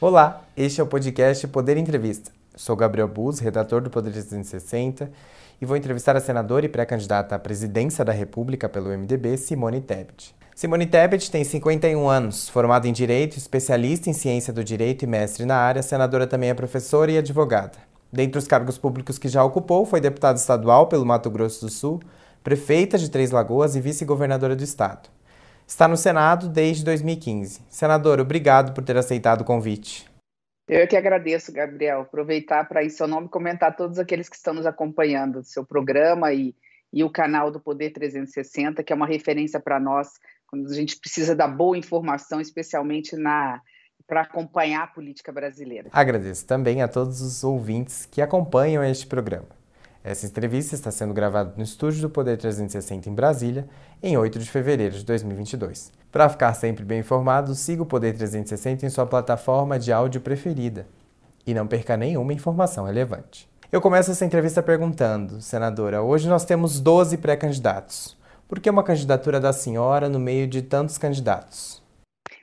Olá, este é o podcast Poder Entrevista. Sou Gabriel Buz, redator do Poder 360, e vou entrevistar a senadora e pré-candidata à presidência da República pelo MDB, Simone Tebet. Simone Tebet tem 51 anos, formada em Direito, especialista em Ciência do Direito e mestre na área, senadora também é professora e advogada. Dentre os cargos públicos que já ocupou, foi deputada estadual pelo Mato Grosso do Sul, prefeita de Três Lagoas e vice-governadora do estado. Está no Senado desde 2015. Senador, obrigado por ter aceitado o convite. Eu que agradeço, Gabriel. Aproveitar para ir seu nome comentar todos aqueles que estão nos acompanhando, seu programa e, e o canal do Poder 360, que é uma referência para nós quando a gente precisa da boa informação, especialmente na para acompanhar a política brasileira. Agradeço também a todos os ouvintes que acompanham este programa. Essa entrevista está sendo gravada no estúdio do Poder 360 em Brasília, em 8 de fevereiro de 2022. Para ficar sempre bem informado, siga o Poder 360 em sua plataforma de áudio preferida e não perca nenhuma informação relevante. Eu começo essa entrevista perguntando, senadora, hoje nós temos 12 pré-candidatos. Por que uma candidatura da senhora no meio de tantos candidatos?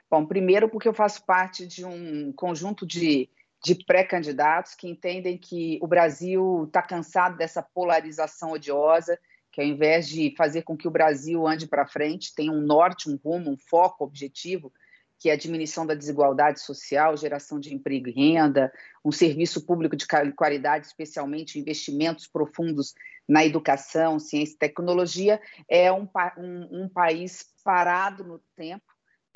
Bom, primeiro porque eu faço parte de um conjunto de de pré-candidatos que entendem que o Brasil está cansado dessa polarização odiosa, que ao invés de fazer com que o Brasil ande para frente, tenha um norte, um rumo, um foco objetivo, que é a diminuição da desigualdade social, geração de emprego e renda, um serviço público de qualidade, especialmente investimentos profundos na educação, ciência e tecnologia, é um, um, um país parado no tempo,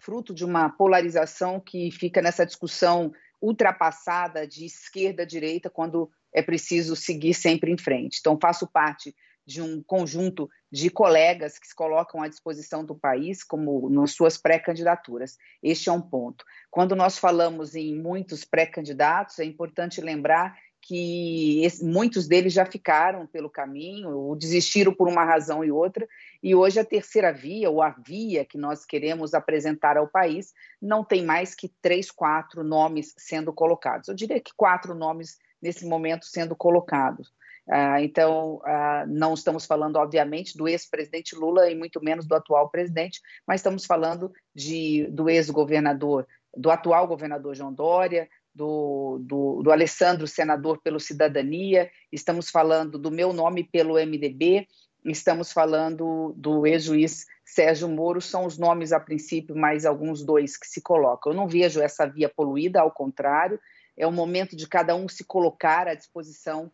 fruto de uma polarização que fica nessa discussão ultrapassada de esquerda a direita quando é preciso seguir sempre em frente. Então, faço parte de um conjunto de colegas que se colocam à disposição do país como nas suas pré-candidaturas. Este é um ponto. Quando nós falamos em muitos pré-candidatos, é importante lembrar que esse, muitos deles já ficaram pelo caminho, ou desistiram por uma razão e outra, e hoje a terceira via, ou a via que nós queremos apresentar ao país, não tem mais que três, quatro nomes sendo colocados. Eu diria que quatro nomes nesse momento sendo colocados. Ah, então, ah, não estamos falando, obviamente, do ex-presidente Lula e muito menos do atual presidente, mas estamos falando de, do ex-governador, do atual governador João Dória, do, do, do, Alessandro, senador pelo Cidadania, estamos falando do meu nome pelo MDB, estamos falando do ex-juiz Sérgio Moro, são os nomes a princípio, mais alguns dois que se colocam. Eu não vejo essa via poluída, ao contrário, é o momento de cada um se colocar à disposição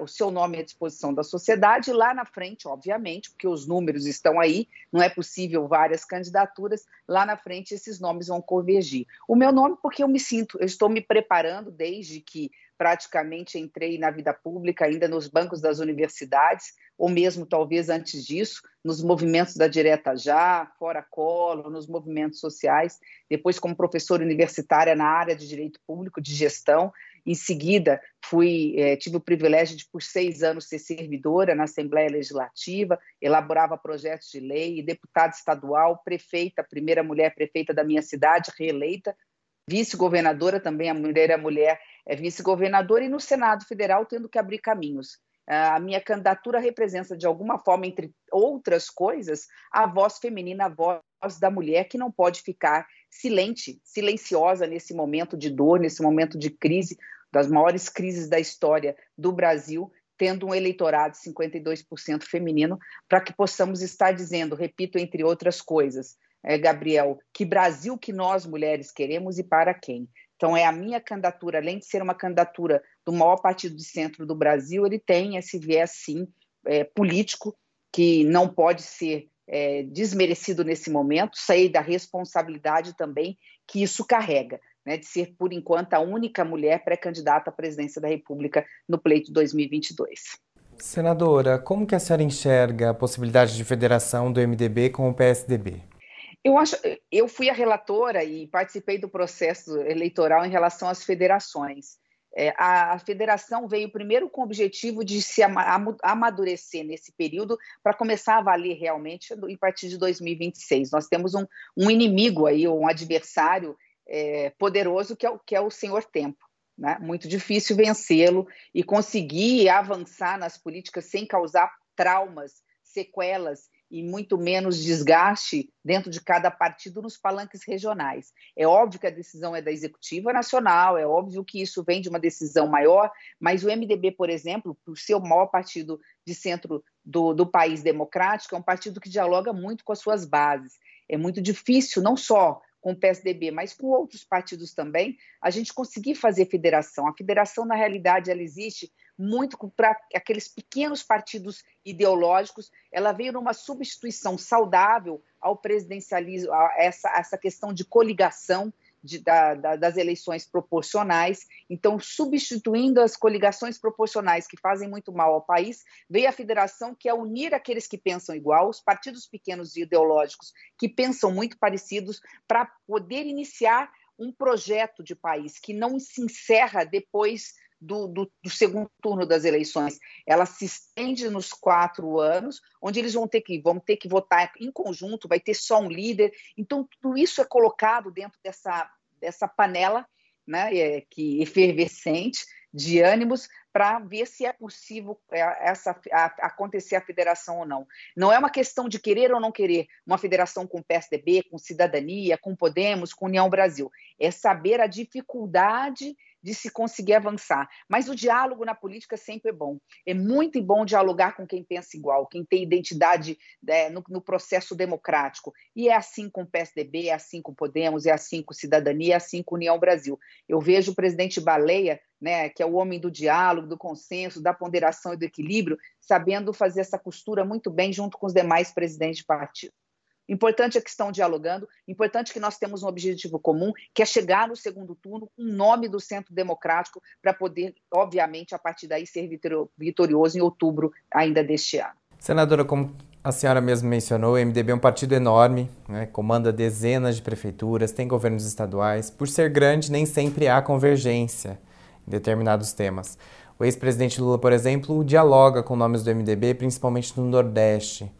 o seu nome à disposição da sociedade, lá na frente, obviamente, porque os números estão aí, não é possível várias candidaturas, lá na frente esses nomes vão convergir. O meu nome, porque eu me sinto, eu estou me preparando desde que praticamente entrei na vida pública, ainda nos bancos das universidades, ou mesmo talvez antes disso, nos movimentos da Direta Já, Fora Colo, nos movimentos sociais, depois como professora universitária na área de Direito Público, de Gestão, em seguida, fui, é, tive o privilégio de, por seis anos, ser servidora na Assembleia Legislativa, elaborava projetos de lei, deputada estadual, prefeita, primeira mulher prefeita da minha cidade, reeleita, vice-governadora também, a mulher mulher é vice-governadora, e no Senado Federal tendo que abrir caminhos. A minha candidatura representa, de alguma forma, entre outras coisas, a voz feminina, a voz da mulher que não pode ficar silente, silenciosa nesse momento de dor, nesse momento de crise, das maiores crises da história do Brasil, tendo um eleitorado 52% feminino, para que possamos estar dizendo, repito, entre outras coisas, é, Gabriel, que Brasil que nós mulheres queremos e para quem. Então, é a minha candidatura, além de ser uma candidatura do maior partido de centro do Brasil, ele tem esse viés, sim, é, político, que não pode ser é, desmerecido nesse momento, sair da responsabilidade também que isso carrega né, de ser, por enquanto, a única mulher pré-candidata à presidência da República no pleito 2022. Senadora, como que a senhora enxerga a possibilidade de federação do MDB com o PSDB? Eu acho, eu fui a relatora e participei do processo eleitoral em relação às federações. É, a, a, federação veio primeiro com o objetivo de se amadurecer nesse período para começar a valer realmente a partir de 2026. Nós temos um, um inimigo aí, um adversário é, poderoso que é, o, que é o Senhor Tempo. Né? Muito difícil vencê-lo e conseguir avançar nas políticas sem causar traumas, sequelas e muito menos desgaste dentro de cada partido nos palanques regionais. É óbvio que a decisão é da executiva nacional, é óbvio que isso vem de uma decisão maior, mas o MDB, por exemplo, o maior partido de centro do, do país democrático, é um partido que dialoga muito com as suas bases. É muito difícil, não só com o PSDB, mas com outros partidos também, a gente conseguir fazer federação. A federação, na realidade, ela existe muito para aqueles pequenos partidos ideológicos, ela veio numa substituição saudável ao presidencialismo, a essa, essa questão de coligação, de, da, da, das eleições proporcionais. Então, substituindo as coligações proporcionais que fazem muito mal ao país, veio a federação que é unir aqueles que pensam igual, os partidos pequenos e ideológicos que pensam muito parecidos, para poder iniciar um projeto de país que não se encerra depois do, do, do, segundo turno das eleições. Ela se estende nos quatro anos, onde eles vão ter que vão ter que votar em conjunto, vai ter só um líder. Então tudo isso é colocado dentro dessa dessa panela, né, é, que efervescente de ânimos para ver se é possível é, essa a, acontecer a federação ou não. Não é uma questão de querer ou não querer uma federação com PSDB, com Cidadania, com Podemos, com União Brasil. É saber a dificuldade de se conseguir avançar. Mas o diálogo na política sempre é bom. É muito bom dialogar com quem pensa igual, quem tem identidade é, no, no, processo democrático. E é assim com o PSDB, é assim com o Podemos, é assim com Cidadania, é assim com União Brasil. Eu vejo o presidente Baleia, né, que é o homem do diálogo, do consenso, da ponderação e do equilíbrio, sabendo fazer essa costura muito bem junto com os demais presidentes de partido. Importante é que estão dialogando, importante que nós temos um objetivo comum, que é chegar no segundo turno com o nome do Centro Democrático para poder, obviamente, a partir daí ser vitorioso em outubro ainda deste ano. Senadora, como a senhora mesmo mencionou, o MDB é um partido enorme, né? comanda dezenas de prefeituras, tem governos estaduais. Por ser grande, nem sempre há convergência em determinados temas. O ex-presidente Lula, por exemplo, dialoga com nomes do MDB, principalmente no Nordeste.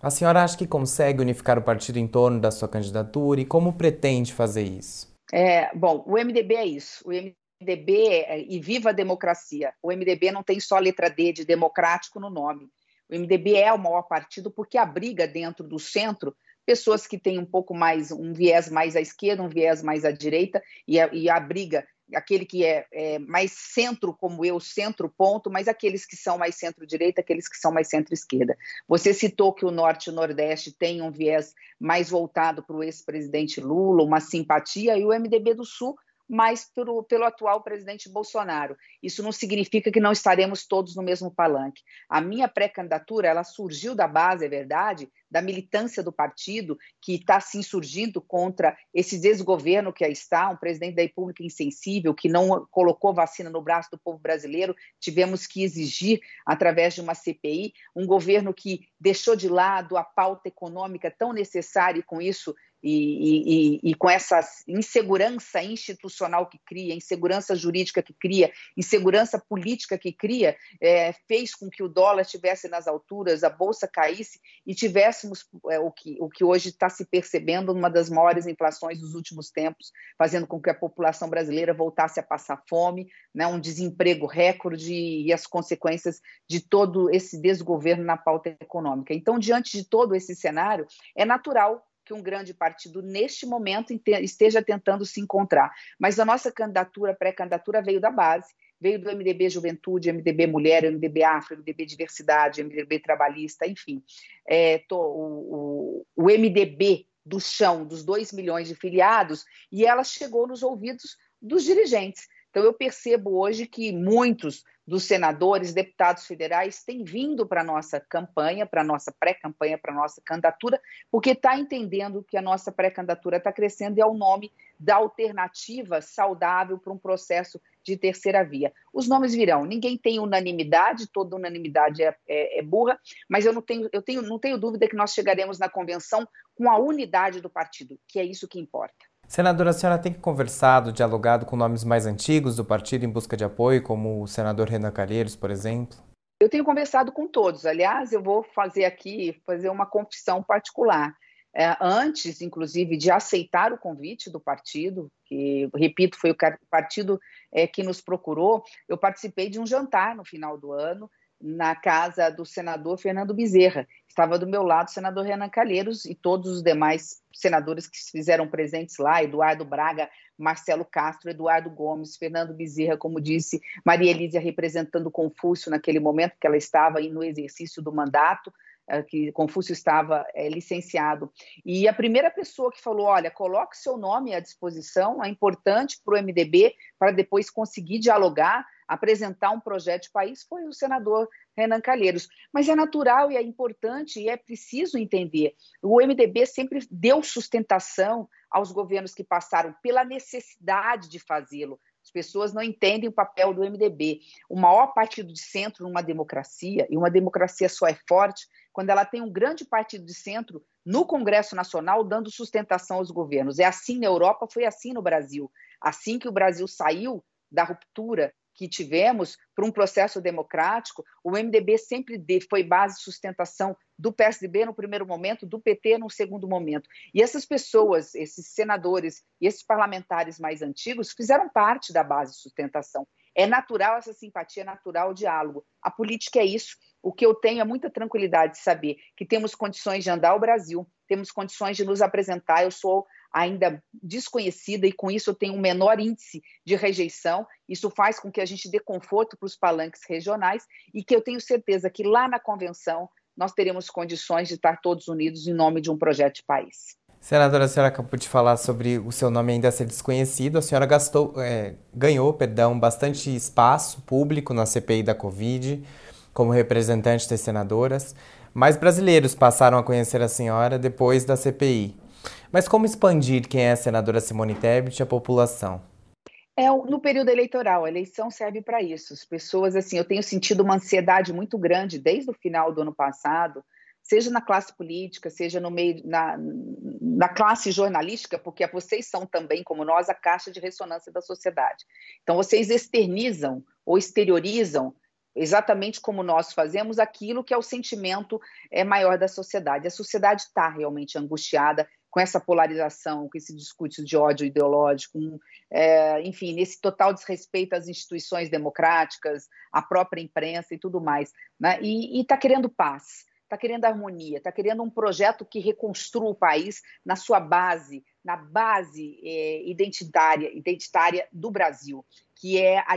A senhora acha que consegue unificar o partido em torno da sua candidatura e como pretende fazer isso? É, bom, o MDB é isso. O MDB é, e viva a democracia. O MDB não tem só a letra D de democrático no nome. O MDB é o maior partido porque abriga dentro do centro pessoas que têm um pouco mais, um viés mais à esquerda, um viés mais à direita, e, e abriga aquele que é, é, mais centro, como eu, centro-ponto, mas aqueles que são mais centro-direita, aqueles que são mais centro-esquerda. Você citou que o Norte e o Nordeste têm um viés mais voltado para o ex-presidente Lula, uma simpatia, e o MDB do Sul mas pelo, pelo atual presidente Bolsonaro. Isso não significa que não estaremos todos no mesmo palanque. A minha pré-candidatura, ela surgiu da base, é verdade, da militância do partido, que está se insurgindo contra esse desgoverno que aí está, um presidente da República insensível, que não colocou vacina no braço do povo brasileiro, tivemos que exigir, através de uma CPI, um governo que deixou de lado a pauta econômica tão necessária e, com isso, e, e, e, com essa insegurança institucional que cria, insegurança jurídica que cria, insegurança política que cria, é, fez com que o dólar estivesse nas alturas, a bolsa caísse e tivéssemos é, o, que, o que hoje está se percebendo uma das maiores inflações dos últimos tempos, fazendo com que a população brasileira voltasse a passar fome, né, um desemprego recorde e as consequências de todo esse desgoverno na pauta econômica. Então, diante de todo esse cenário, é natural que um grande partido, neste momento, esteja tentando se encontrar. Mas a nossa candidatura, pré-candidatura, veio da base, veio do MDB Juventude, MDB Mulher, MDB Afro, MDB Diversidade, MDB Trabalhista, enfim. É, tô, o, o, o MDB do chão, dos 2 milhões de filiados, e ela chegou nos ouvidos dos dirigentes. Então, eu percebo hoje que muitos dos senadores, deputados federais têm vindo para a nossa campanha, para a nossa pré-campanha, para a nossa candidatura, porque está entendendo que a nossa pré-candidatura está crescendo e é o nome da alternativa saudável para um processo de terceira via. Os nomes virão, ninguém tem unanimidade, toda unanimidade é, é, é burra, mas eu, não tenho, eu tenho, não tenho dúvida que nós chegaremos na convenção com a unidade do partido, que é isso que importa. Senadora, a senhora tem conversado, dialogado com nomes mais antigos do partido em busca de apoio, como o senador Renan Calheiros, por exemplo? Eu tenho conversado com todos. Aliás, eu vou fazer aqui, fazer uma confissão particular. É, antes, inclusive, de aceitar o convite do partido, que, repito, foi o partido é, que nos procurou, eu participei de um jantar no final do ano, na casa do senador Fernando Bezerra. Estava do meu lado o senador Renan Calheiros e todos os demais senadores que se fizeram presentes lá, Eduardo Braga, Marcelo Castro, Eduardo Gomes, Fernando Bezerra, como disse, Maria Elísia representando Confúcio naquele momento que ela estava no exercício do mandato, eh, que Confúcio estava é, licenciado. E a primeira pessoa que falou: olha, coloque seu nome à disposição, é importante para o MDB, para depois conseguir dialogar apresentar um projeto de país foi o senador Renan Calheiros. Mas é natural e é importante e é preciso entender. O MDB sempre deu sustentação aos governos que passaram pela necessidade de fazê-lo. As pessoas não entendem o papel do MDB. O maior partido de centro numa democracia, e uma democracia só é forte quando ela tem um grande partido de centro no Congresso Nacional dando sustentação aos governos. É assim na Europa, foi assim no Brasil. Assim que o Brasil saiu da ruptura que tivemos para um processo democrático, o MDB sempre foi base de sustentação do PSDB no primeiro momento, do PT no segundo momento. E essas pessoas, esses senadores e esses parlamentares mais antigos fizeram parte da base de sustentação. É natural essa simpatia, é natural o diálogo. A política é isso. O que eu tenho é muita tranquilidade de saber que temos condições de andar o Brasil, temos condições de nos apresentar. Eu sou ainda desconhecida e com isso tenho um menor índice de rejeição. Isso faz com que a gente dê conforto para os palanques regionais e que eu tenho certeza que lá na convenção nós teremos condições de estar todos unidos em nome de um projeto de país. Senadora, a senhora acabou de falar sobre o seu nome ainda ser desconhecido. A senhora gastou, é, ganhou, perdão, bastante espaço público na CPI da Covid como representante das senadoras. Mais brasileiros passaram a conhecer a senhora depois da CPI. Mas como expandir quem é a senadora Simone Tebet à população? É no período eleitoral, a eleição serve para isso. As pessoas, assim, eu tenho sentido uma ansiedade muito grande desde o final do ano passado, seja na classe política, seja no meio na, na classe jornalística, porque vocês são também, como nós, a caixa de ressonância da sociedade. Então, vocês externizam ou exteriorizam exatamente como nós fazemos aquilo que é o sentimento é, maior da sociedade. A sociedade está realmente angustiada, com essa polarização, com esse discurso de ódio ideológico, um, é, enfim, nesse total desrespeito às instituições democráticas, à própria imprensa e tudo mais. Né? E está querendo paz, está querendo harmonia, está querendo um projeto que reconstrua o país na sua base, na base é, identitária, identitária do Brasil que é a,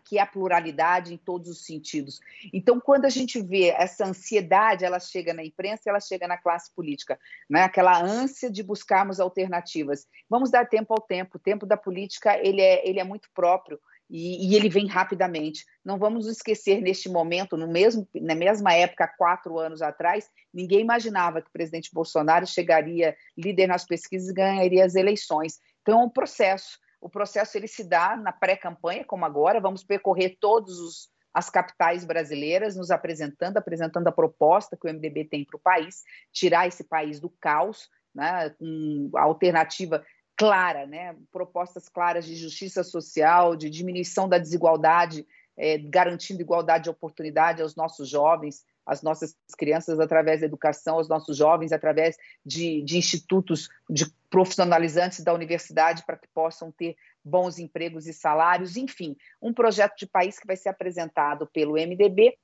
que é a pluralidade em todos os sentidos. Então, quando a gente vê essa ansiedade, ela chega na imprensa, ela chega na classe política, né? aquela ânsia de buscarmos alternativas. Vamos dar tempo ao tempo. O tempo da política ele é, ele é muito próprio. E, e, ele vem rapidamente. Não vamos esquecer neste momento, no mesmo, na mesma época, quatro anos atrás, ninguém imaginava que o presidente Bolsonaro chegaria líder nas pesquisas e ganharia as eleições. Então, é um processo. O processo ele se dá na pré-campanha, como agora, vamos percorrer todas as capitais brasileiras, nos apresentando, apresentando a proposta que o MDB tem para o país, tirar esse país do caos, né, com a alternativa clara, né, propostas claras de justiça social, de diminuição da desigualdade, é, garantindo igualdade de oportunidade aos nossos jovens, às nossas crianças através da educação, aos nossos jovens através de, de institutos de profissionalizantes da universidade para que possam ter bons empregos e salários, enfim, um projeto de país que vai ser apresentado pelo MDB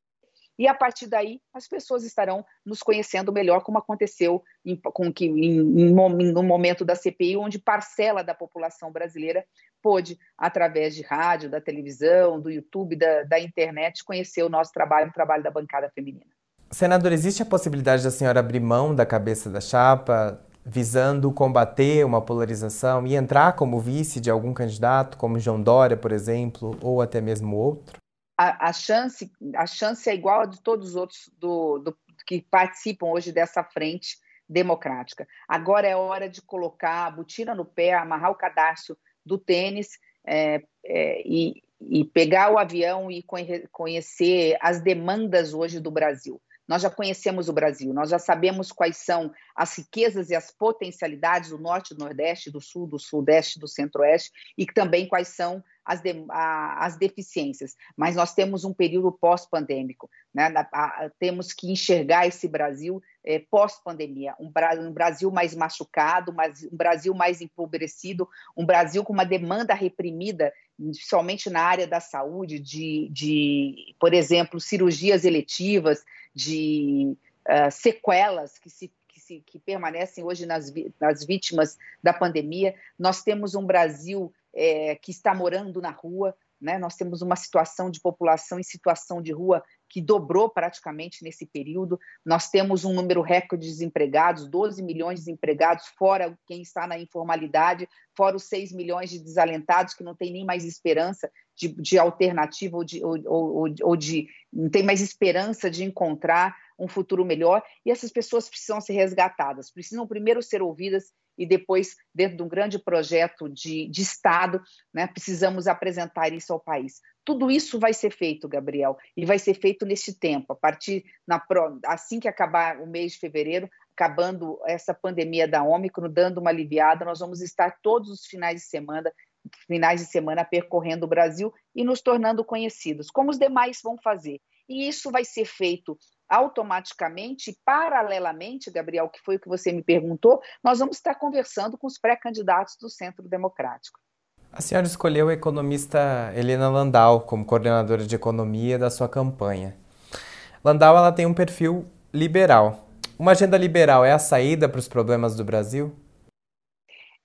e a partir daí as pessoas estarão nos conhecendo melhor, como aconteceu em, com que, em, em, no momento da CPI, onde parcela da população brasileira pôde, através de rádio, da televisão, do YouTube, da, da internet, conhecer o nosso trabalho, o trabalho da bancada feminina. Senador, existe a possibilidade da senhora abrir mão da cabeça da chapa, visando combater uma polarização e entrar como vice de algum candidato, como João Dória, por exemplo, ou até mesmo outro? A, a, chance, a chance é igual a de todos os outros do, do, que participam hoje dessa frente democrática. Agora é hora de colocar a botina no pé, amarrar o cadastro do tênis é, é, e, e, pegar o avião e conhecer as demandas hoje do Brasil. Nós já conhecemos o Brasil, nós já sabemos quais são as riquezas e as potencialidades do Norte, do Nordeste, do Sul, do Sudeste, do Centro-Oeste e também quais são as, de, a, as deficiências, mas nós temos um período pós-pandêmico. Né? temos que enxergar esse Brasil é, pós-pandemia, um, um, Brasil mais machucado, mas um Brasil mais empobrecido, um Brasil com uma demanda reprimida, somente na área da saúde, de, de por exemplo, cirurgias eletivas, de uh, sequelas que se que, se, que, permanecem hoje nas, nas, vítimas da pandemia. Nós temos um Brasil é, que está morando na rua, né? nós temos uma situação de população em situação de rua que dobrou praticamente nesse período. Nós temos um número recorde de desempregados, 12 milhões de desempregados, fora quem está na informalidade, fora os 6 milhões de desalentados que não têm nem mais esperança de, de alternativa ou de, ou, ou, ou de não tem mais esperança de encontrar um futuro melhor. E essas pessoas precisam ser resgatadas, precisam primeiro ser ouvidas e depois, dentro de um grande projeto de, de Estado, né, precisamos apresentar isso ao país. Tudo isso vai ser feito, Gabriel, e vai ser feito neste tempo, a partir na, assim que acabar o mês de fevereiro, acabando essa pandemia da Ômicron, dando uma aliviada, nós vamos estar todos os finais de semana finais de semana percorrendo o Brasil e nos tornando conhecidos, como os demais vão fazer. E isso vai ser feito automaticamente, paralelamente, Gabriel, que foi o que você me perguntou, nós vamos estar conversando com os pré-candidatos do Centro Democrático. A senhora escolheu a economista Helena Landau como coordenadora de economia da sua campanha. Landau ela tem um perfil liberal. Uma agenda liberal é a saída para os problemas do Brasil?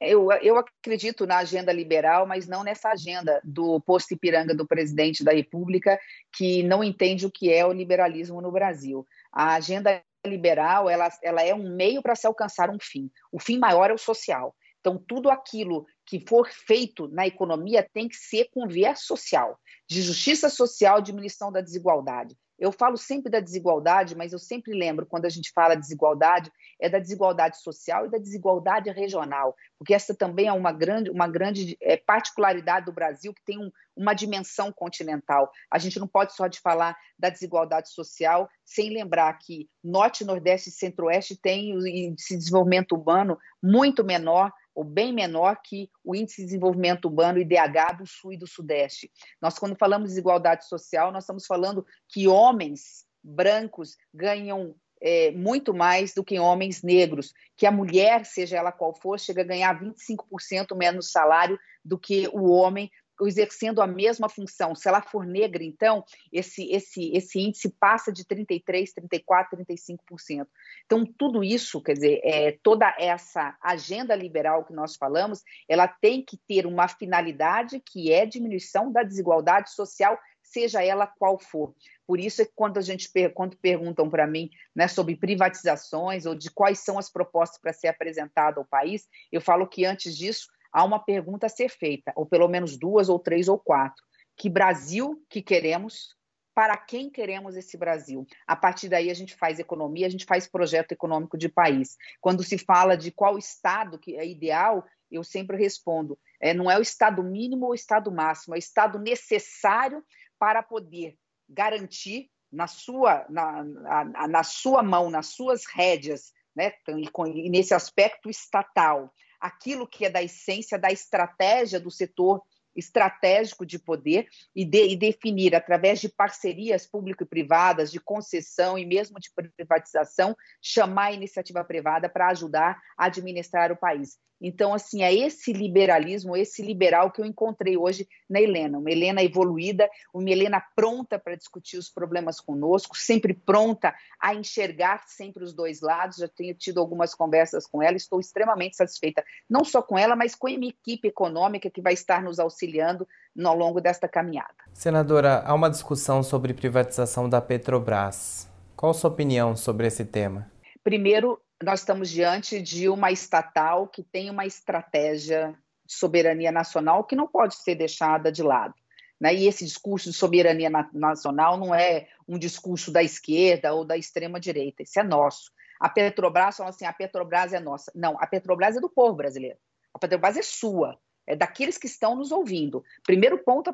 Eu, eu acredito na agenda liberal, mas não nessa agenda do posto Ipiranga do presidente da República, que não entende o que é o liberalismo no Brasil. A agenda liberal ela, ela é um meio para se alcançar um fim. O fim maior é o social. Então, tudo aquilo que for feito na economia tem que ser com viés social, de justiça social, diminuição da desigualdade. Eu falo sempre da desigualdade, mas eu sempre lembro, quando a gente fala desigualdade, é da desigualdade social e da desigualdade regional, porque essa também é uma grande, uma grande é, particularidade do Brasil, que tem um, uma dimensão continental. A gente não pode só de falar da desigualdade social sem lembrar que Norte, Nordeste e Centro-Oeste têm um índice de desenvolvimento humano muito menor ou bem menor que o Índice de Desenvolvimento Urbano, IDH, do Sul e do Sudeste. Nós, quando falamos de desigualdade social, nós estamos falando que homens brancos ganham é, muito mais do que homens negros, que a mulher, seja ela qual for, chega a ganhar 25% menos salário do que o homem, exercendo a mesma função. Se ela for negra, então, esse, esse, esse índice passa de 33%, 34%, 35%. Então, tudo isso, quer dizer, é, toda essa agenda liberal que nós falamos, ela tem que ter uma finalidade que é diminuição da desigualdade social, seja ela qual for. Por isso é que quando a gente quando perguntam para mim né, sobre privatizações ou de quais são as propostas para ser apresentado ao país, eu falo que antes disso há uma pergunta a ser feita, ou pelo menos duas, ou três, ou quatro. Que Brasil que queremos? Para quem queremos esse Brasil? A partir daí a gente faz economia, a gente faz projeto econômico de país. Quando se fala de qual estado que é ideal, eu sempre respondo: é, não é o estado mínimo ou o estado máximo, é o estado necessário para poder garantir na sua, na, na, na sua mão, nas suas rédeas, né, e nesse aspecto estatal, aquilo que é da essência da estratégia do setor estratégico de poder e, de, e, definir, através de parcerias público e privadas, de concessão e mesmo de privatização, chamar a iniciativa privada para ajudar a administrar o país. Então, assim, é esse liberalismo, esse liberal que eu encontrei hoje na Helena. Uma Helena evoluída, uma Helena pronta para discutir os problemas conosco, sempre pronta a enxergar sempre os dois lados. Já tenho tido algumas conversas com ela, estou extremamente satisfeita, não só com ela, mas com a minha equipe econômica que vai estar nos auxiliando ao longo desta caminhada. Senadora, há uma discussão sobre privatização da Petrobras. Qual a sua opinião sobre esse tema? Primeiro, nós estamos diante de uma estatal que tem uma estratégia de soberania nacional que não pode ser deixada de lado. Né? E esse discurso de soberania na nacional não é um discurso da esquerda ou da extrema-direita, isso é nosso. A Petrobras fala assim: a Petrobras é nossa. Não, a Petrobras é do povo brasileiro. A Petrobras é sua, é daqueles que estão nos ouvindo. Primeiro ponto,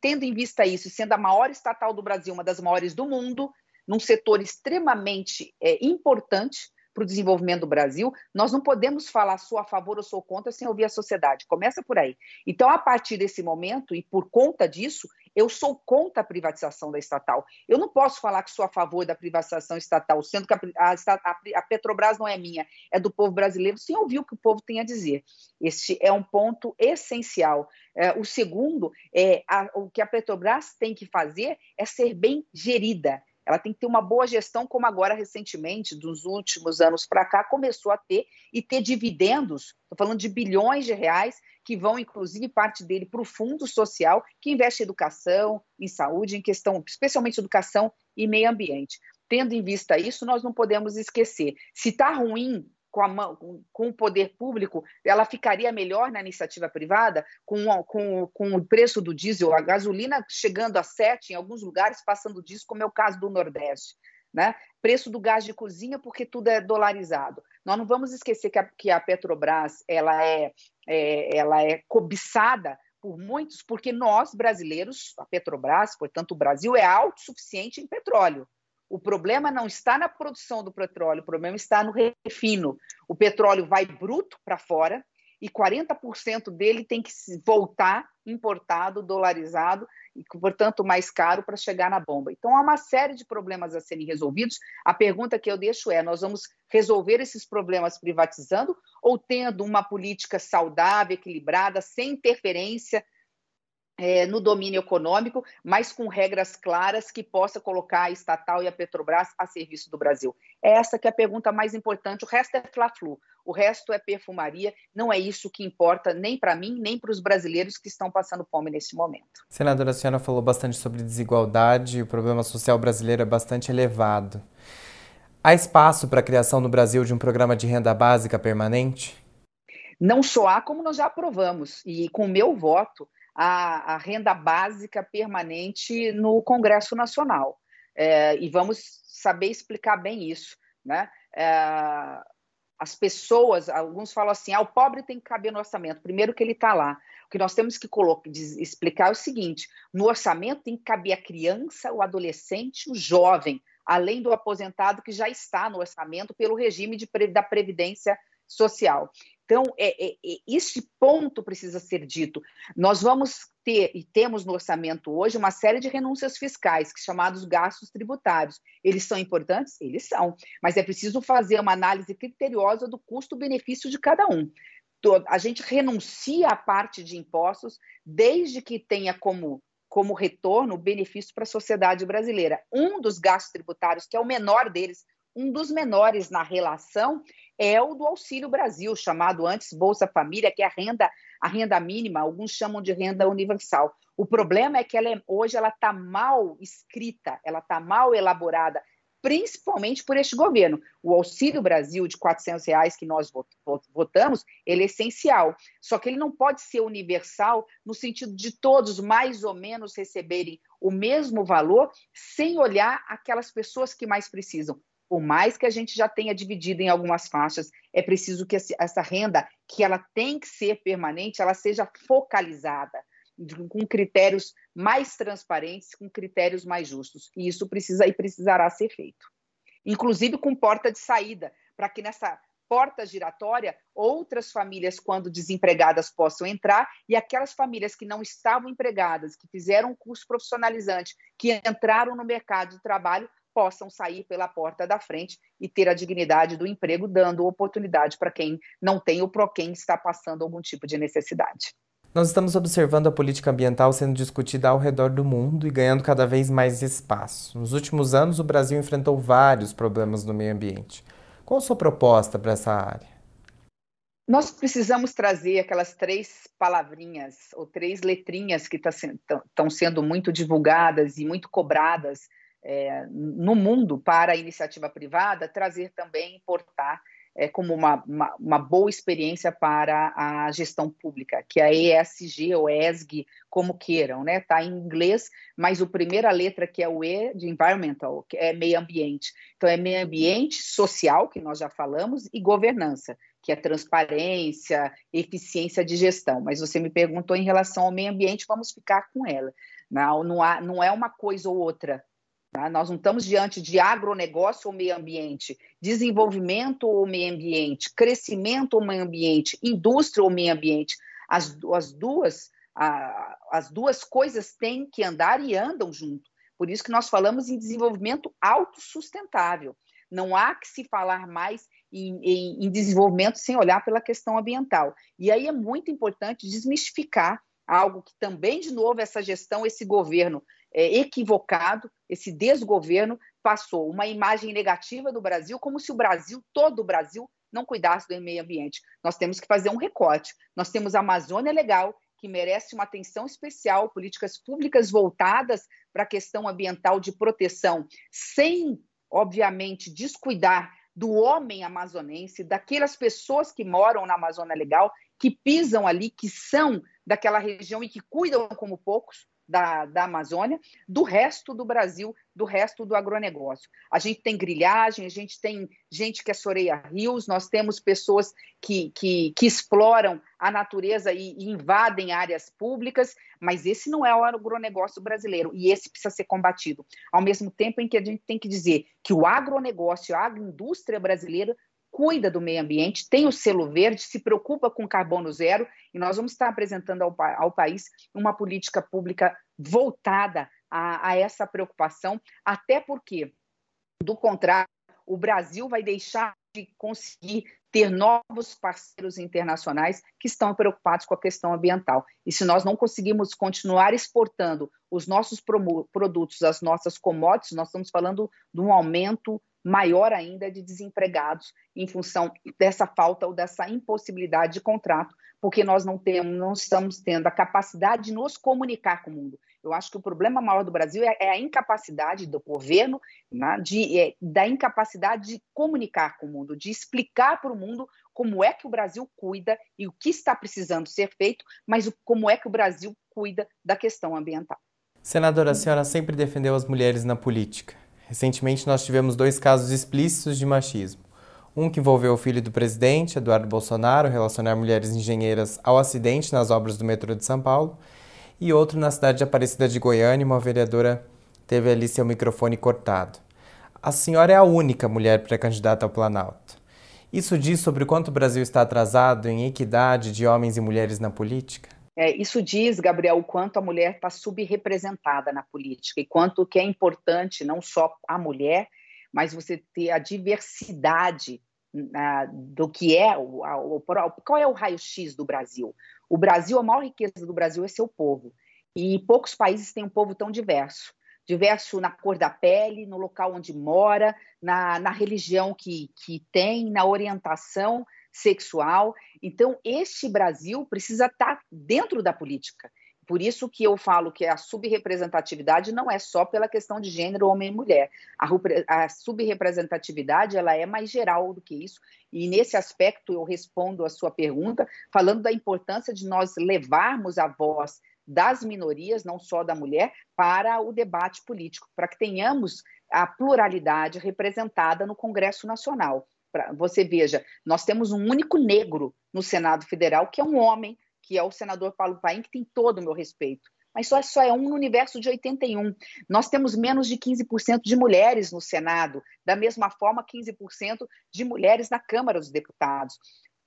tendo em vista isso, sendo a maior estatal do Brasil, uma das maiores do mundo, num setor extremamente é, importante, para o desenvolvimento do Brasil, nós não podemos falar sou a favor ou sou contra sem ouvir a sociedade. Começa por aí. Então, a partir desse momento, e por conta disso, eu sou contra a privatização da estatal. Eu não posso falar que sou a favor da privatização estatal, sendo que a, a, a Petrobras não é minha, é do povo brasileiro, sem ouvir o que o povo tem a dizer. Este é um ponto essencial. É, o segundo é a, o que a Petrobras tem que fazer é ser bem gerida ela tem que ter uma boa gestão, como agora recentemente, dos últimos anos para cá, começou a ter, e ter dividendos, estou falando de bilhões de reais, que vão, inclusive, parte dele para o fundo social, que investe em educação, em saúde, em questão, especialmente educação e meio ambiente. Tendo em vista isso, nós não podemos esquecer. Se está ruim com, a, com, o poder público, ela ficaria melhor na iniciativa privada, com, com, com o preço do diesel, a gasolina chegando a 7, em alguns lugares passando disso, como é o caso do Nordeste. Né? Preço do gás de cozinha, porque tudo é dolarizado. Nós não vamos esquecer que a, que a Petrobras ela é, é, ela é cobiçada por muitos, porque nós, brasileiros, a Petrobras, portanto, o Brasil é autossuficiente em petróleo. O problema não está na produção do petróleo, o problema está no refino. O petróleo vai bruto para fora e 40% dele tem que voltar importado, dolarizado e, portanto, mais caro para chegar na bomba. Então, há uma série de problemas a serem resolvidos. A pergunta que eu deixo é: nós vamos resolver esses problemas privatizando ou tendo uma política saudável, equilibrada, sem interferência é, no domínio econômico, mas com regras claras que possa colocar a estatal e a Petrobras a serviço do Brasil. Essa que é a pergunta mais importante. O resto é fla-flu, o resto é perfumaria. Não é isso que importa nem para mim, nem para os brasileiros que estão passando fome nesse momento. Senadora, a senhora falou bastante sobre desigualdade. O problema social brasileiro é bastante elevado. Há espaço para a criação no Brasil de um programa de renda básica permanente? Não só há, como nós já aprovamos. E com o meu voto, a, a renda básica permanente no Congresso Nacional. É, e vamos saber explicar bem isso. Né? É, as pessoas, alguns falam assim: ah, o pobre tem que caber no orçamento. Primeiro que ele está lá. O que nós temos que explicar é o seguinte: no orçamento tem que caber a criança, o adolescente, o jovem, além do aposentado que já está no orçamento pelo regime de, da Previdência Social. Então, é, é, é, esse ponto precisa ser dito. Nós vamos ter, e temos no orçamento hoje, uma série de renúncias fiscais, chamados gastos tributários. Eles são importantes? Eles são. Mas é preciso fazer uma análise criteriosa do custo-benefício de cada um. A gente renuncia à parte de impostos desde que tenha como como retorno o benefício para a sociedade brasileira. Um dos gastos tributários, que é o menor deles, um dos menores na relação é o do Auxílio Brasil, chamado antes Bolsa Família, que é a renda, a renda mínima, alguns chamam de renda universal. O problema é que ela é, hoje ela está mal escrita, ela está mal elaborada, principalmente por este governo. O Auxílio Brasil de R$ reais que nós votamos, ele é essencial. Só que ele não pode ser universal no sentido de todos mais ou menos receberem o mesmo valor, sem olhar aquelas pessoas que mais precisam por mais que a gente já tenha dividido em algumas faixas, é preciso que essa renda, que ela tem que ser permanente, ela seja focalizada, com critérios mais transparentes, com critérios mais justos. E isso precisa e precisará ser feito. Inclusive com porta de saída, para que nessa porta giratória outras famílias, quando desempregadas, possam entrar e aquelas famílias que não estavam empregadas, que fizeram um curso profissionalizante, que entraram no mercado de trabalho, possam sair pela porta da frente e ter a dignidade do emprego, dando oportunidade para quem não tem ou para quem está passando algum tipo de necessidade. Nós estamos observando a política ambiental sendo discutida ao redor do mundo e ganhando cada vez mais espaço. Nos últimos anos, o Brasil enfrentou vários problemas no meio ambiente. Qual a sua proposta para essa área? Nós precisamos trazer aquelas três palavrinhas ou três letrinhas que estão tá sendo muito divulgadas e muito cobradas é, no mundo para a iniciativa privada, trazer também, importar é, como uma, uma, uma, boa experiência para a gestão pública, que é a ESG ou ESG, como queiram, né? Está em inglês, mas a primeira letra que é o E de environmental, que é meio ambiente. Então é meio ambiente social, que nós já falamos, e governança, que é transparência, eficiência de gestão. Mas você me perguntou em relação ao meio ambiente, vamos ficar com ela. Não, não, há, não é uma coisa ou outra, Tá? Nós não estamos diante de agronegócio ou meio ambiente, desenvolvimento ou meio ambiente, crescimento ou meio ambiente, indústria ou meio ambiente. As, as, duas, a, as duas coisas têm que andar e andam junto. Por isso que nós falamos em desenvolvimento autossustentável. Não há que se falar mais em, em, em desenvolvimento sem olhar pela questão ambiental. E aí é muito importante desmistificar algo que também, de novo, essa gestão, esse governo é, equivocado, esse desgoverno, passou uma imagem negativa do Brasil, como se o Brasil, todo o Brasil, não cuidasse do meio ambiente. Nós temos que fazer um recorte. Nós temos a Amazônia Legal, que merece uma atenção especial, políticas públicas voltadas para a questão ambiental de proteção, sem, obviamente, descuidar do homem amazonense, daquelas pessoas que moram na Amazônia Legal, que pisam ali, que são daquela região e que cuidam como poucos da, da Amazônia, do resto do Brasil, do resto do agronegócio. A gente tem grilhagem, a gente tem gente que assoreia rios, nós temos pessoas que, que, que exploram a natureza e, e, invadem áreas públicas, mas esse não é o agronegócio brasileiro e esse precisa ser combatido. Ao mesmo tempo em que a gente tem que dizer que o agronegócio, a agroindústria brasileira cuida do meio ambiente, tem o selo verde, se preocupa com carbono zero, e nós vamos estar apresentando ao, ao país uma política pública voltada a, a essa preocupação, até porque, do contrário, o Brasil vai deixar de conseguir ter novos parceiros internacionais que estão preocupados com a questão ambiental. E se nós não conseguimos continuar exportando os nossos produtos, as nossas commodities, nós estamos falando de um aumento maior ainda de desempregados em função dessa falta ou dessa impossibilidade de contrato, porque nós não temos, não estamos tendo a capacidade de nos comunicar com o mundo. Eu acho que o problema maior do Brasil é, é a incapacidade do governo, né, de, é, da incapacidade de comunicar com o mundo, de explicar para o mundo como é que o Brasil cuida e o que está precisando ser feito, mas como é que o Brasil cuida da questão ambiental. Senadora, a senhora sempre defendeu as mulheres na política. Recentemente nós tivemos dois casos explícitos de machismo. Um que envolveu o filho do presidente, Eduardo Bolsonaro, relacionar mulheres engenheiras ao acidente nas obras do metrô de São Paulo, e outro na cidade de Aparecida de Goiânia, uma vereadora teve ali seu microfone cortado. A senhora é a única mulher pré-candidata ao Planalto. Isso diz sobre o quanto o Brasil está atrasado em equidade de homens e mulheres na política? É, isso diz, Gabriel, o quanto a mulher está subrepresentada na política e quanto que é importante não só a mulher, mas você ter a diversidade uh, do que é o, o, qual é o raio-x do Brasil. O Brasil, a maior riqueza do Brasil é seu povo. E poucos países têm um povo tão diverso. Diverso na cor da pele, no local onde mora, na, na religião que, que tem, na orientação sexual. Então, este Brasil precisa estar dentro da política. Por isso que eu falo que a subrepresentatividade não é só pela questão de gênero homem e mulher. A, a subrepresentatividade ela é mais geral do que isso. E nesse aspecto eu respondo a sua pergunta falando da importância de nós levarmos a voz das minorias, não só da mulher, para o debate político, para que tenhamos a pluralidade representada no Congresso Nacional. Pra, você veja, nós temos um único negro no Senado Federal, que é um homem, que é o senador Paulo Paim, que tem todo o meu respeito. Mas só, só é um no universo de 81. Nós temos menos de 15% de mulheres no Senado, da mesma forma, 15% de mulheres na Câmara dos Deputados.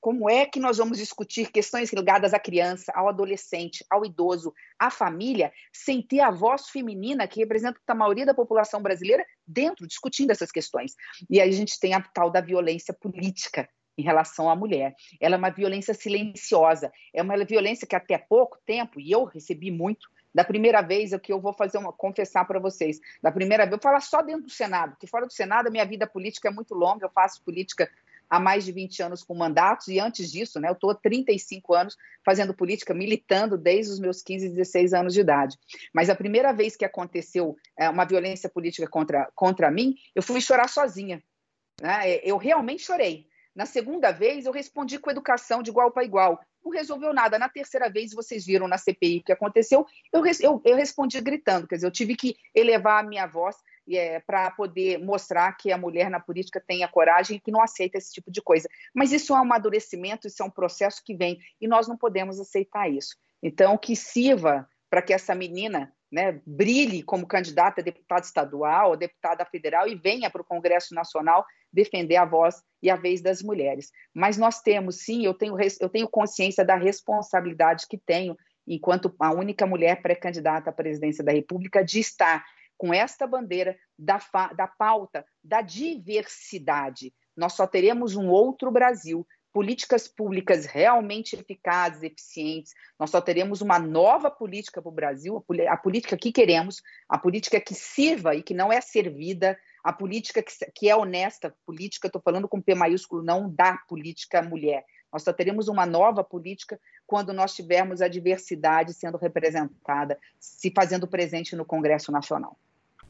Como é que nós vamos discutir questões ligadas à criança, ao adolescente, ao idoso, à família, sem ter a voz feminina que representa a maioria da população brasileira dentro, discutindo essas questões? E aí a gente tem a tal da violência política em relação à mulher. Ela é uma violência silenciosa, é uma violência que até pouco tempo, e eu recebi muito, da primeira vez, é que eu vou fazer uma, confessar para vocês, da primeira vez, eu falo só dentro do Senado, porque fora do Senado a minha vida política é muito longa, eu faço política há mais de 20 anos com mandatos, e antes disso, né, eu estou há 35 anos fazendo política, militando desde os meus 15, 16 anos de idade. Mas a primeira vez que aconteceu é, uma violência política contra, contra mim, eu fui chorar sozinha. Né? Eu realmente chorei. Na segunda vez, eu respondi com educação de igual para igual. Não resolveu nada. Na terceira vez, vocês viram na CPI o que aconteceu, eu, eu, eu respondi gritando. Quer dizer, eu tive que elevar a minha voz é, para poder mostrar que a mulher na política tem a coragem e que não aceita esse tipo de coisa. Mas isso é um amadurecimento, isso é um processo que vem e nós não podemos aceitar isso. Então, que sirva para que essa menina né, brilhe como candidata a deputada estadual, a deputada federal e venha para o Congresso Nacional defender a voz e a vez das mulheres. Mas nós temos, sim, eu tenho, eu tenho consciência da responsabilidade que tenho, enquanto a única mulher pré-candidata à presidência da República, de estar com esta bandeira da, da pauta da diversidade. Nós só teremos um outro Brasil políticas públicas realmente eficazes, eficientes. Nós só teremos uma nova política para o Brasil, a política que queremos, a política que sirva e que não é servida, a política que, que é honesta, política, estou falando com P maiúsculo, não da política mulher. Nós só teremos uma nova política quando nós tivermos a diversidade sendo representada, se fazendo presente no Congresso Nacional.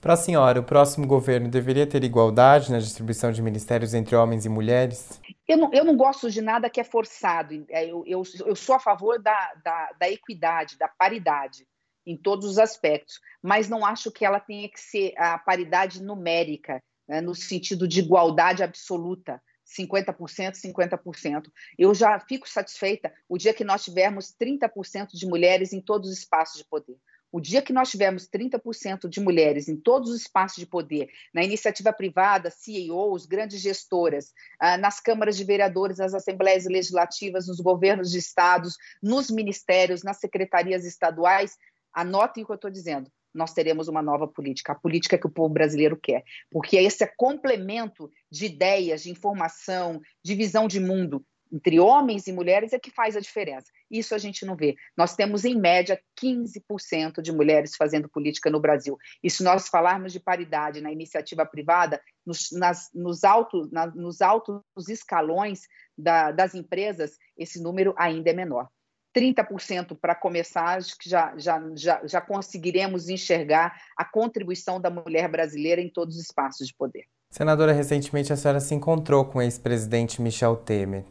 Para a senhora, o próximo governo deveria ter igualdade na distribuição de ministérios entre homens e mulheres? Eu não, eu não gosto de nada que é forçado. É, eu, eu, eu sou a favor da, da, da equidade, da paridade em todos os aspectos, mas não acho que ela tenha que ser a paridade numérica, né, no sentido de igualdade absoluta. 50%, 50%. Eu já fico satisfeita o dia que nós tivermos 30% de mulheres em todos os espaços de poder. O dia que nós tivermos 30% de mulheres em todos os espaços de poder, na iniciativa privada, CEOs, grandes gestoras, ah, nas câmaras de vereadores, nas assembleias legislativas, nos governos de estados, nos ministérios, nas secretarias estaduais, anotem o que eu estou dizendo. Nós teremos uma nova política, a política que o povo brasileiro quer, porque esse é complemento de ideias, de informação, de visão de mundo entre homens e mulheres é que faz a diferença. Isso a gente não vê. Nós temos, em média, 15% de mulheres fazendo política no Brasil. E se nós falarmos de paridade na iniciativa privada, nos, nas, nos, altos, na, nos altos escalões da, das empresas, esse número ainda é menor. 30% para começar, acho que já, já, já, já conseguiremos enxergar a contribuição da mulher brasileira em todos os espaços de poder. Senadora, recentemente a senhora se encontrou com o ex-presidente Michel Temer.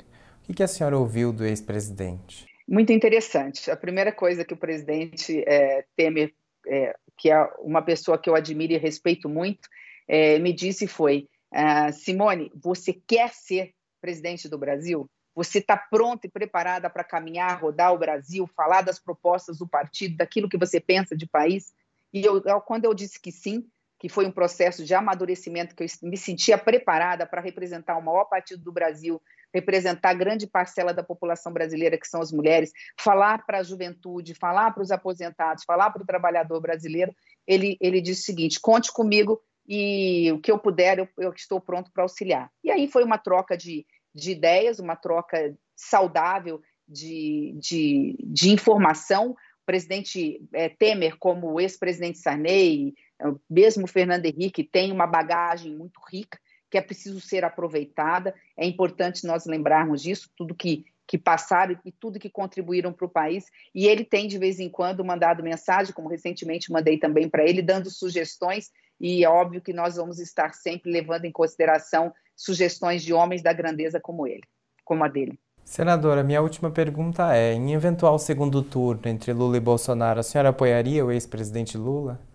O que a senhora ouviu do ex-presidente? Muito interessante. A primeira coisa que o presidente é, Temer, é, que é uma pessoa que eu admiro e respeito muito, é, me disse foi: ah, Simone, você quer ser presidente do Brasil? Você está pronta e preparada para caminhar, rodar o Brasil, falar das propostas do partido, daquilo que você pensa de país? E eu, quando eu disse que sim, que foi um processo de amadurecimento, que eu me sentia preparada para representar o maior partido do Brasil, representar grande parcela da população brasileira, que são as mulheres, falar para a juventude, falar para os aposentados, falar para o trabalhador brasileiro, ele, ele disse o seguinte: conte comigo e o que eu puder, eu, eu estou pronto para auxiliar. E aí foi uma troca de, de ideias, uma troca saudável de, de, de informação. O presidente é, Temer, como ex-presidente Sarney, mesmo Fernando Henrique, tem uma bagagem muito rica que é preciso ser aproveitada. É importante nós lembrarmos disso, tudo que, que passaram e tudo que contribuíram para o país. E ele tem, de vez em quando, mandado mensagem, como recentemente mandei também para ele, dando sugestões. E é óbvio que nós vamos estar sempre levando em consideração sugestões de homens da grandeza como ele, como a dele. Senadora, minha última pergunta é: em eventual segundo turno entre Lula e Bolsonaro, a senhora apoiaria o ex-presidente Lula?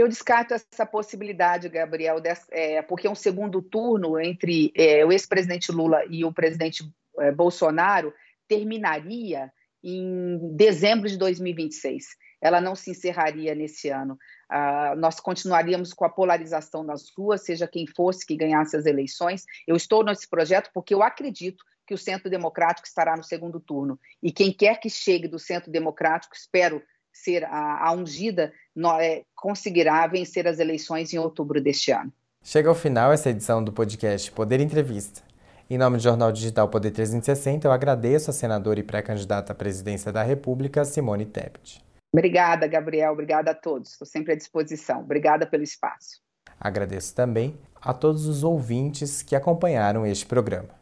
Eu descarto essa possibilidade, Gabriel, é, porque um segundo turno entre é, o ex-presidente Lula e o presidente é, Bolsonaro terminaria em dezembro de 2026. Ela não se encerraria nesse ano. Ah, nós continuaríamos com a polarização nas ruas, seja quem fosse que ganhasse as eleições. Eu estou nesse projeto porque eu acredito que o Centro Democrático estará no segundo turno. E quem quer que chegue do Centro Democrático, espero ser a, a ungida, é, conseguirá vencer as eleições em outubro deste ano. Chega ao final essa edição do podcast Poder Entrevista. Em nome do Jornal Digital Poder 360, eu agradeço a senadora e pré-candidata à presidência da República, Simone Tebet. Obrigada, Gabriel. Obrigada a todos. Estou sempre à disposição. Obrigada pelo espaço. Agradeço também a todos os ouvintes que acompanharam este programa.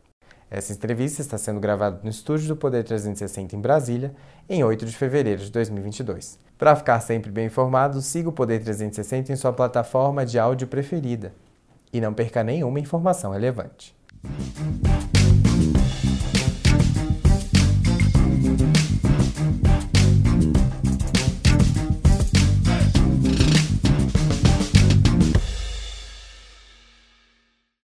Essa entrevista está sendo gravada no estúdio do Poder 360 em Brasília, em 8 de fevereiro de 2022. Para ficar sempre bem informado, siga o Poder 360 em sua plataforma de áudio preferida e não perca nenhuma informação relevante.